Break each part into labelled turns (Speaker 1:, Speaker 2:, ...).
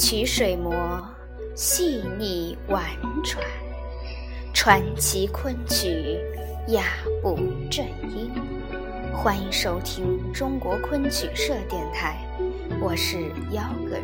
Speaker 1: 曲水磨，细腻婉转，传奇昆曲，雅步正音。欢迎收听中国昆曲社电台，我是幺哥。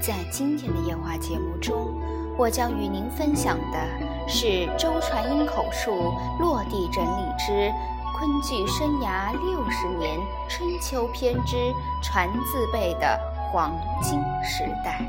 Speaker 1: 在今天的夜话节目中，我将与您分享的是周传英口述落地整理之昆剧生涯六十年春秋篇之传字辈的黄金时代。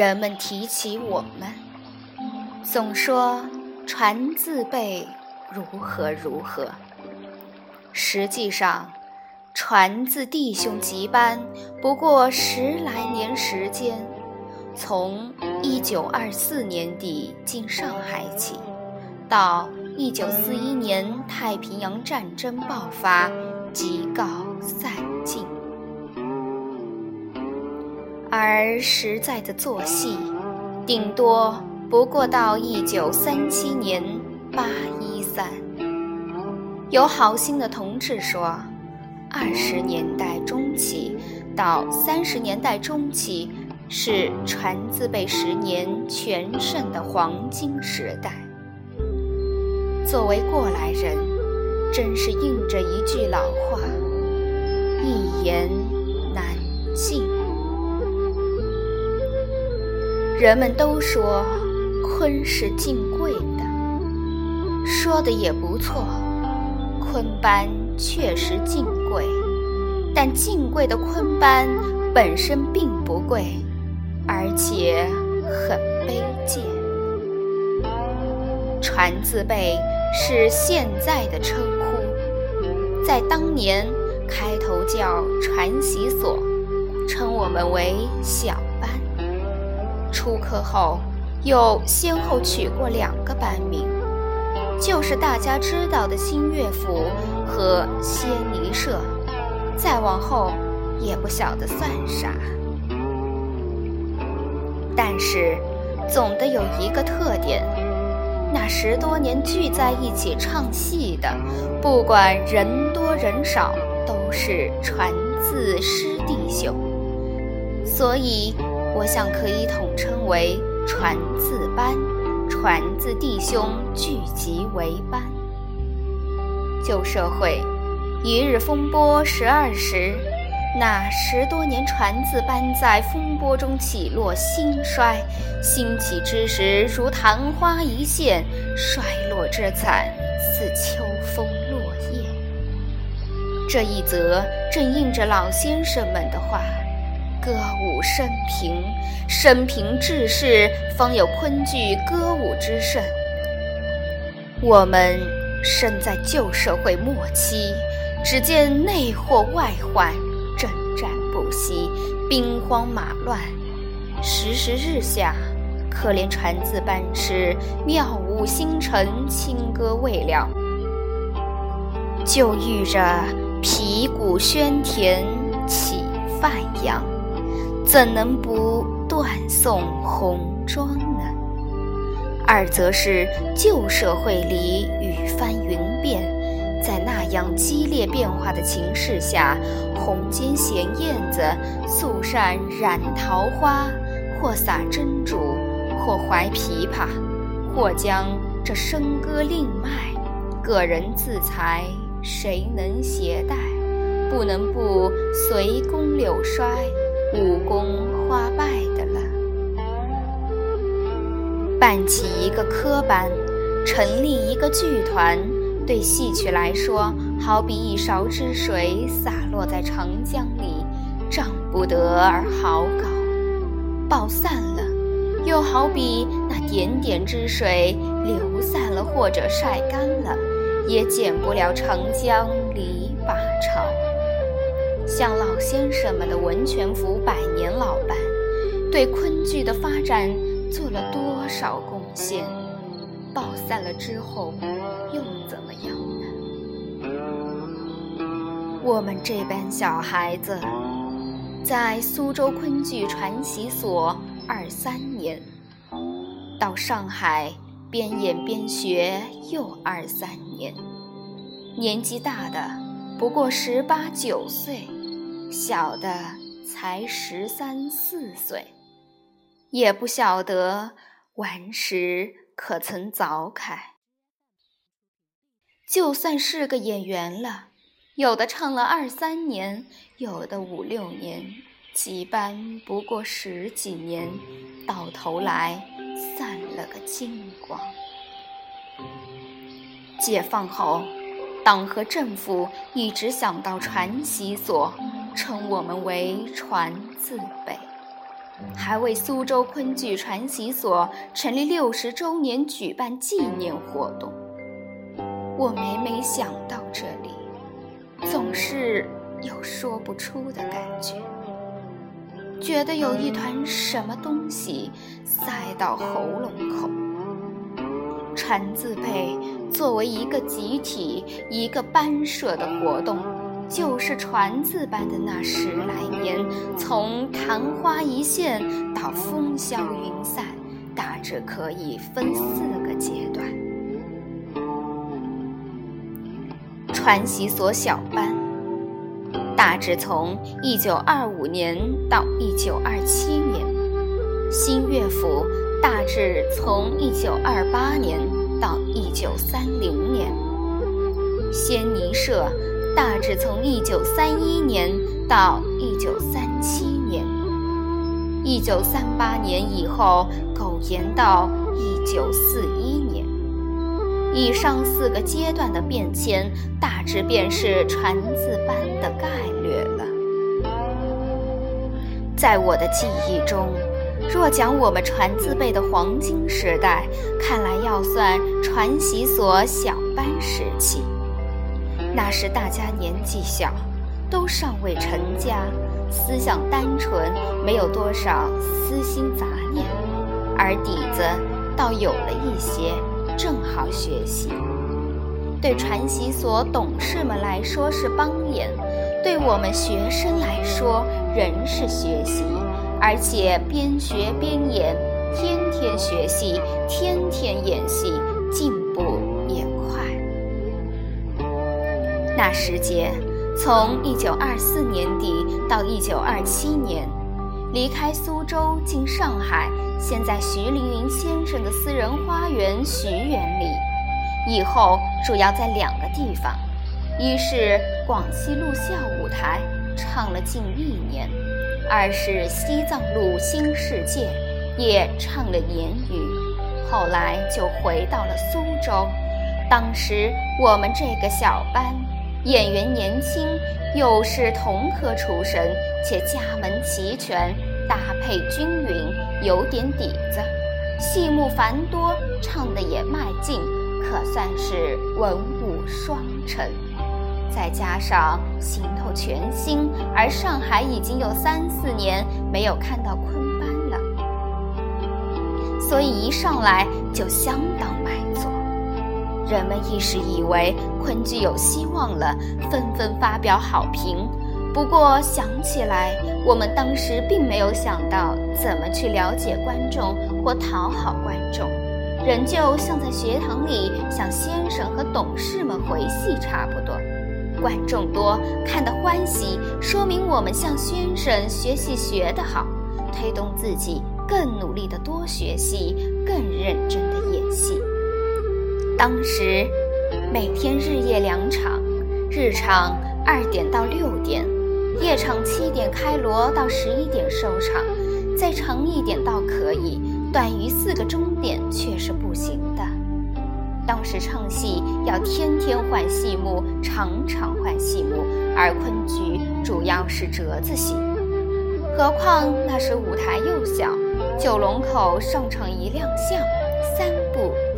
Speaker 1: 人们提起我们，总说传字辈如何如何。实际上，传字弟兄集班不过十来年时间，从一九二四年底进上海起，到一九四一年太平洋战争爆发，即告散尽。而实在的做戏，顶多不过到一九三七年八一三。有好心的同志说，二十年代中期到三十年代中期是传字辈十年全盛的黄金时代。作为过来人，真是应着一句老话：一言难尽。人们都说昆是敬贵的，说的也不错。昆班确实敬贵，但敬贵的昆班本身并不贵，而且很卑贱。传字辈是现在的称呼，在当年开头叫传习所，称我们为小。出科后，又先后取过两个班名，就是大家知道的新乐府和仙尼社，再往后也不晓得算啥。但是，总得有一个特点，那十多年聚在一起唱戏的，不管人多人少，都是传字师弟兄，所以。我想可以统称为传字班，传字弟兄聚集为班。旧社会，一日风波十二时，那十多年传字班在风波中起落兴衰，兴起之时如昙花一现，衰落之惨似秋风落叶。这一则正应着老先生们的话。歌舞升平，升平志士，方有昆剧歌舞之盛。我们身在旧社会末期，只见内祸外患，征战不息，兵荒马乱。时时日下，可怜传字班师，妙舞星辰，清歌未了，就遇着皮鼓喧天起范阳。怎能不断送红妆呢？二则是旧社会里雨翻云变，在那样激烈变化的情势下，红笺衔燕子，素扇染桃花，或撒珍珠，或怀琵琶，或将这笙歌令卖，个人自裁，谁能携带？不能不随宫柳衰。武功花败的了，办起一个科班，成立一个剧团，对戏曲来说，好比一勺之水洒落在长江里，涨不得而好搞；爆散了，又好比那点点之水流散了或者晒干了，也减不了长江里把潮。像老先生们的文泉府百年老班，对昆剧的发展做了多少贡献？爆散了之后，又怎么样呢？我们这班小孩子，在苏州昆剧传习所二三年，到上海边演边学又二三年，年纪大的不过十八九岁，小的才十三四岁，也不晓得顽石可曾凿开。就算是个演员了。有的唱了二三年，有的五六年，几班不过十几年，到头来散了个精光。解放后，党和政府一直想到传习所，称我们为传字辈，还为苏州昆剧传习所成立六十周年举办纪念活动。我每每想到这里。总是有说不出的感觉，觉得有一团什么东西塞到喉咙口。传字辈作为一个集体、一个班社的活动，就是传字班的那十来年，从昙花一现到风消云散，大致可以分四个阶段。传习所小班，大致从一九二五年到一九二七年；新乐府大致从一九二八年到一九三零年；仙尼社大致从一九三一年到一九三七年；一九三八年以后苟延到一九四一年。以上四个阶段的变迁，大致便是传字班的概略了。在我的记忆中，若讲我们传字辈的黄金时代，看来要算传习所小班时期。那时大家年纪小，都尚未成家，思想单纯，没有多少私心杂念，而底子倒有了一些。正好学习，对传习所董事们来说是帮演，对我们学生来说仍是学习，而且边学边演，天天学习，天天演戏，进步那时节，从一九二四年底到一九二七年，离开苏州进上海。先在徐凌云先生的私人花园徐园里，以后主要在两个地方：一是广西路校舞台唱了近一年；二是西藏路新世界也唱了年余。后来就回到了苏州。当时我们这个小班演员年轻，又是同科出身，且家门齐全。搭配均匀，有点底子，戏目繁多，唱的也卖劲，可算是文武双成。再加上行头全新，而上海已经有三四年没有看到昆班了，所以一上来就相当卖座。人们一时以为昆剧有希望了，纷纷发表好评。不过想起来，我们当时并没有想到怎么去了解观众或讨好观众，仍旧像在学堂里向先生和董事们回戏差不多。观众多，看得欢喜，说明我们向先生学习学得好，推动自己更努力的多学习，更认真的演戏。当时每天日夜两场，日场二点到六点。夜场七点开锣到十一点收场，再长一点倒可以，短于四个钟点却是不行的。当时唱戏要天天换戏目，场场换戏目，而昆曲主要是折子戏，何况那时舞台又小，九龙口上场一亮相，三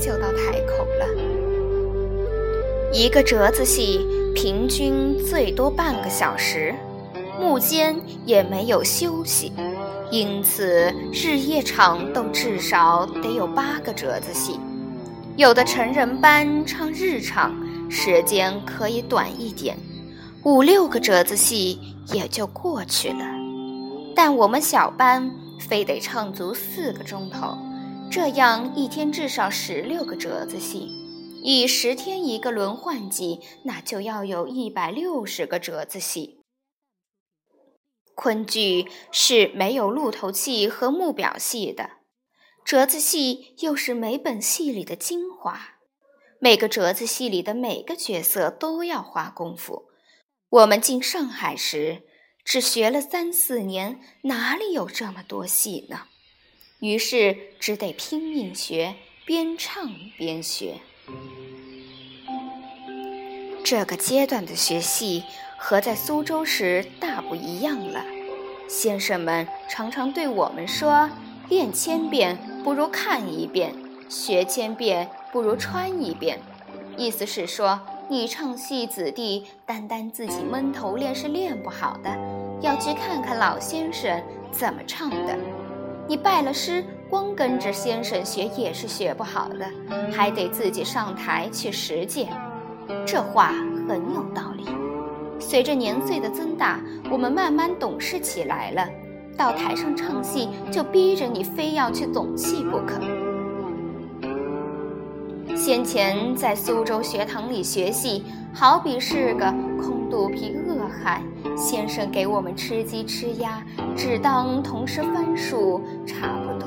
Speaker 1: 就到台口了。一个折子戏平均最多半个小时。幕间也没有休息，因此日夜场都至少得有八个折子戏。有的成人班唱日场，时间可以短一点，五六个折子戏也就过去了。但我们小班非得唱足四个钟头，这样一天至少十六个折子戏，以十天一个轮换计，那就要有一百六十个折子戏。昆剧是没有鹿头戏和木表戏的。折子戏又是每本戏里的精华，每个折子戏里的每个角色都要花功夫。我们进上海时只学了三四年，哪里有这么多戏呢？于是只得拼命学，边唱边学。这个阶段的学戏和在苏州时大不一样了。先生们常常对我们说。练千遍不如看一遍，学千遍不如穿一遍。意思是说，你唱戏子弟单单自己闷头练是练不好的，要去看看老先生怎么唱的。你拜了师，光跟着先生学也是学不好的，还得自己上台去实践。这话很有道理。随着年岁的增大，我们慢慢懂事起来了。到台上唱戏，就逼着你非要去总戏不可。先前在苏州学堂里学戏，好比是个空肚皮饿汉，先生给我们吃鸡吃鸭，只当同是番薯差不多。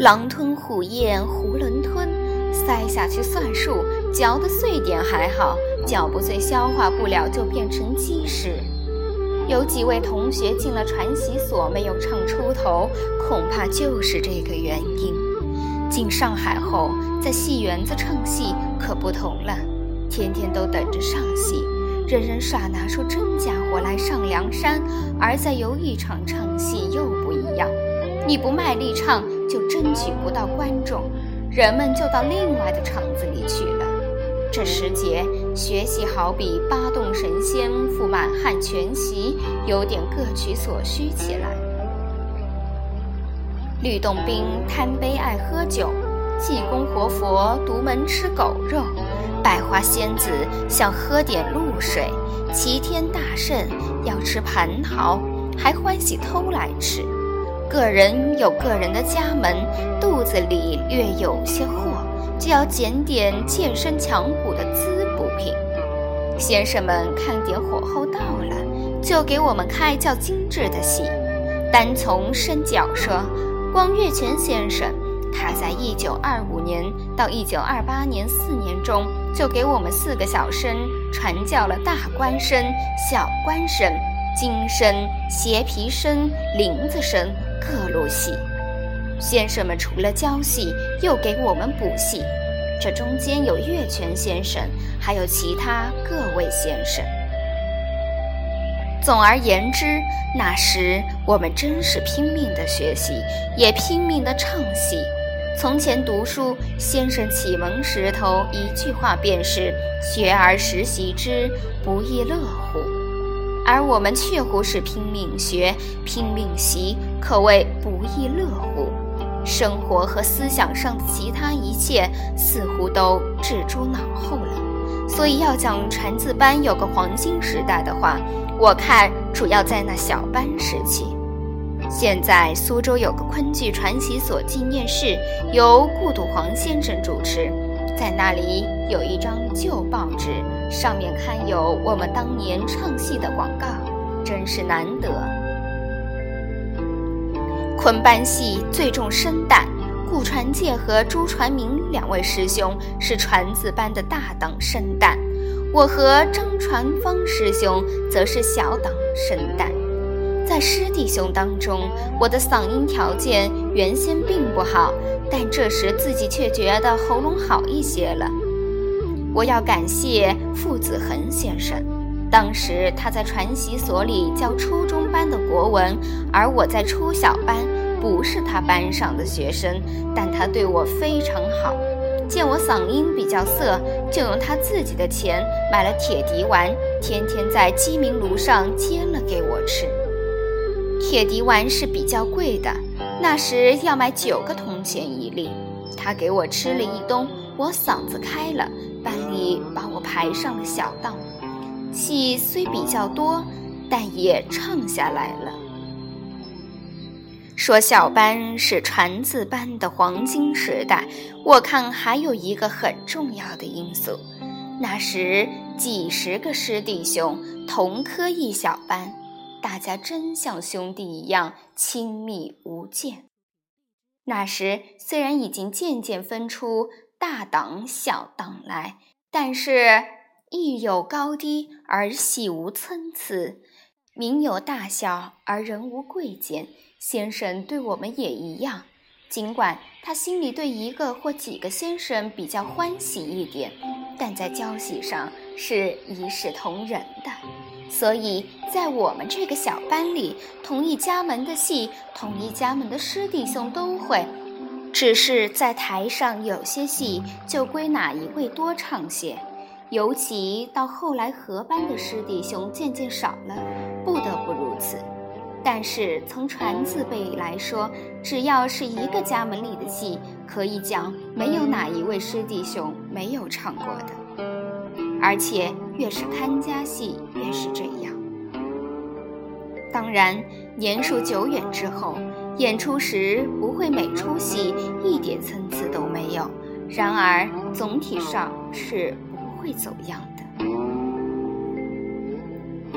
Speaker 1: 狼吞虎咽，囫囵吞，塞下去算数，嚼得碎点还好，嚼不碎消化不了，就变成鸡屎。有几位同学进了传习所没有唱出头，恐怕就是这个原因。进上海后，在戏园子唱戏可不同了，天天都等着上戏，人人耍拿出真家伙来上梁山；而在游艺场唱戏又不一样，你不卖力唱，就争取不到观众，人们就到另外的场子里去了。这时节学习好比八洞神仙赴满汉全席，有点各取所需起来。吕洞宾贪杯爱喝酒，济公活佛独门吃狗肉，百花仙子想喝点露水，齐天大圣要吃蟠桃，还欢喜偷来吃。个人有个人的家门，肚子里略有些货。就要捡点健身强骨的滋补品。先生们看点火候到了，就给我们开较精致的戏。单从身角说，光月泉先生，他在一九二五年到一九二八年四年中，就给我们四个小生传教了大官生、小官生、金生、斜皮生、林子生各路戏。先生们除了教戏，又给我们补戏，这中间有岳泉先生，还有其他各位先生。总而言之，那时我们真是拼命的学习，也拼命的唱戏。从前读书，先生启蒙石头一句话便是“学而时习之，不亦乐乎”，而我们却乎是拼命学，拼命习，可谓不亦乐乎。生活和思想上的其他一切似乎都置诸脑后了，所以要讲传字班有个黄金时代的话，我看主要在那小班时期。现在苏州有个昆剧传习所纪念室，由顾笃黄先生主持，在那里有一张旧报纸，上面刊有我们当年唱戏的广告，真是难得。昆班戏最重生旦，顾传介和朱传明两位师兄是传字班的大档生旦，我和张传芳师兄则是小档生旦。在师弟兄当中，我的嗓音条件原先并不好，但这时自己却觉得喉咙好一些了。我要感谢傅子恒先生，当时他在传习所里教初中班的国文，而我在初小班。不是他班上的学生，但他对我非常好。见我嗓音比较涩，就用他自己的钱买了铁笛丸，天天在鸡鸣炉上煎了给我吃。铁笛丸是比较贵的，那时要买九个铜钱一粒。他给我吃了一冬，我嗓子开了，班里把我排上了小道，戏虽比较多，但也唱下来了。说小班是传字班的黄金时代，我看还有一个很重要的因素，那时几十个师弟兄同科一小班，大家真像兄弟一样亲密无间。那时虽然已经渐渐分出大档小档来，但是艺有高低而喜无参差，名有大小而人无贵贱。先生对我们也一样，尽管他心里对一个或几个先生比较欢喜一点，但在交戏上是一视同仁的。所以在我们这个小班里，同一家门的戏，同一家门的师弟兄都会，只是在台上有些戏就归哪一位多唱些。尤其到后来合班的师弟兄渐渐少了，不得不如此。但是从传字辈来说，只要是一个家门里的戏，可以讲没有哪一位师弟兄没有唱过的。而且越是看家戏，越是这样。当然，年数久远之后，演出时不会每出戏一点参差都没有。然而总体上是不会走样的。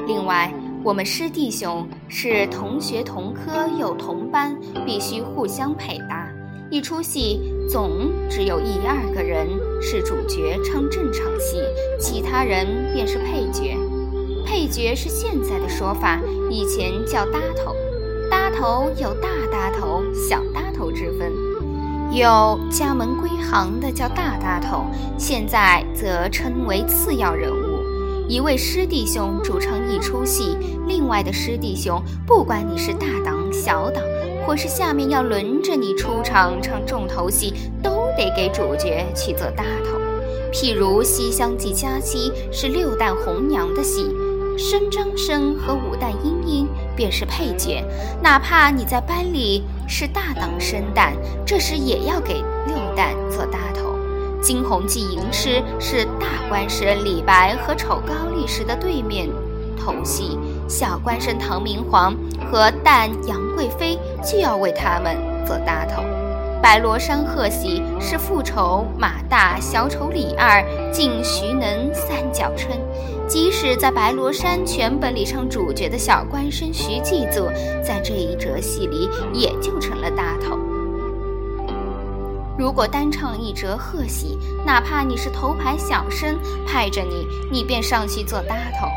Speaker 1: 另外，我们师弟兄是同学同科又同班，必须互相配搭。一出戏总只有一二个人是主角唱正场戏，其他人便是配角。配角是现在的说法，以前叫搭头。搭头有大搭头、小搭头之分，有家门归行的叫大搭头，现在则称为次要人物。一位师弟兄主唱一出戏，另外的师弟兄不管你是大档小档。或是下面要轮着你出场唱重头戏，都得给主角去做搭头。譬如《西厢记》佳期是六旦红娘的戏，申张生和五旦莺莺便是配角。哪怕你在班里是大档生旦，这时也要给六旦做搭头。《惊鸿记》吟诗是大官生李白和丑高力士的对面头戏，小官生唐明皇和旦杨贵妃。就要为他们做搭头，《白罗山贺喜》是复仇马大、小丑李二敬徐能三角春。即使在白罗山全本里唱主角的小官生徐继祖，在这一折戏里也就成了大头。如果单唱一折贺喜，哪怕你是头牌小生，派着你，你便上去做搭头。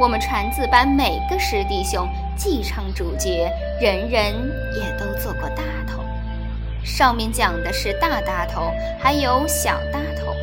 Speaker 1: 我们传字班每个师弟兄。既唱主角，人人也都做过大头。上面讲的是大搭头，还有小搭头。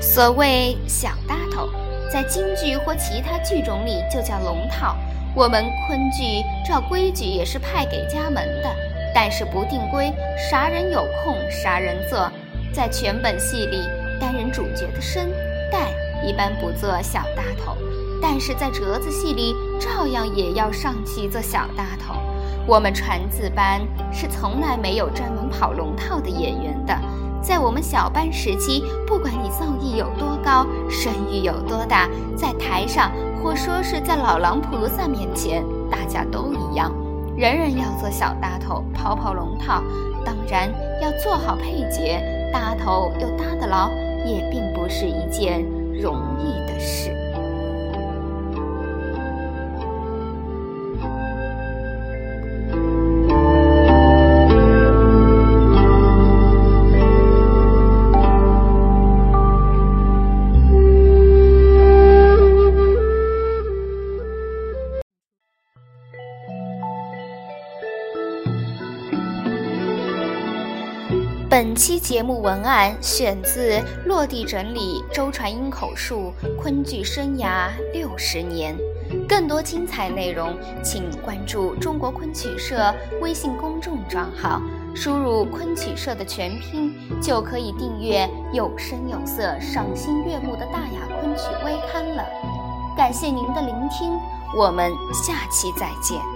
Speaker 1: 所谓小搭头，在京剧或其他剧种里就叫龙套。我们昆剧照规矩也是派给家门的，但是不定规，啥人有空啥人做。在全本戏里，担任主角的生旦一般不做小搭头。但是在折子戏里，照样也要上去做小大头。我们传字班是从来没有专门跑龙套的演员的。在我们小班时期，不管你造诣有多高，声誉有多大，在台上或说是在老狼菩萨面前，大家都一样，人人要做小搭头，跑跑龙套。当然要做好配角，搭头又搭得牢，也并不是一件容易的事。本期节目文案选自落地整理周传英口述昆剧生涯六十年，更多精彩内容，请关注中国昆曲社微信公众账号，输入“昆曲社”的全拼，就可以订阅有声有色、赏心悦目的大雅昆曲微刊了。感谢您的聆听，我们下期再见。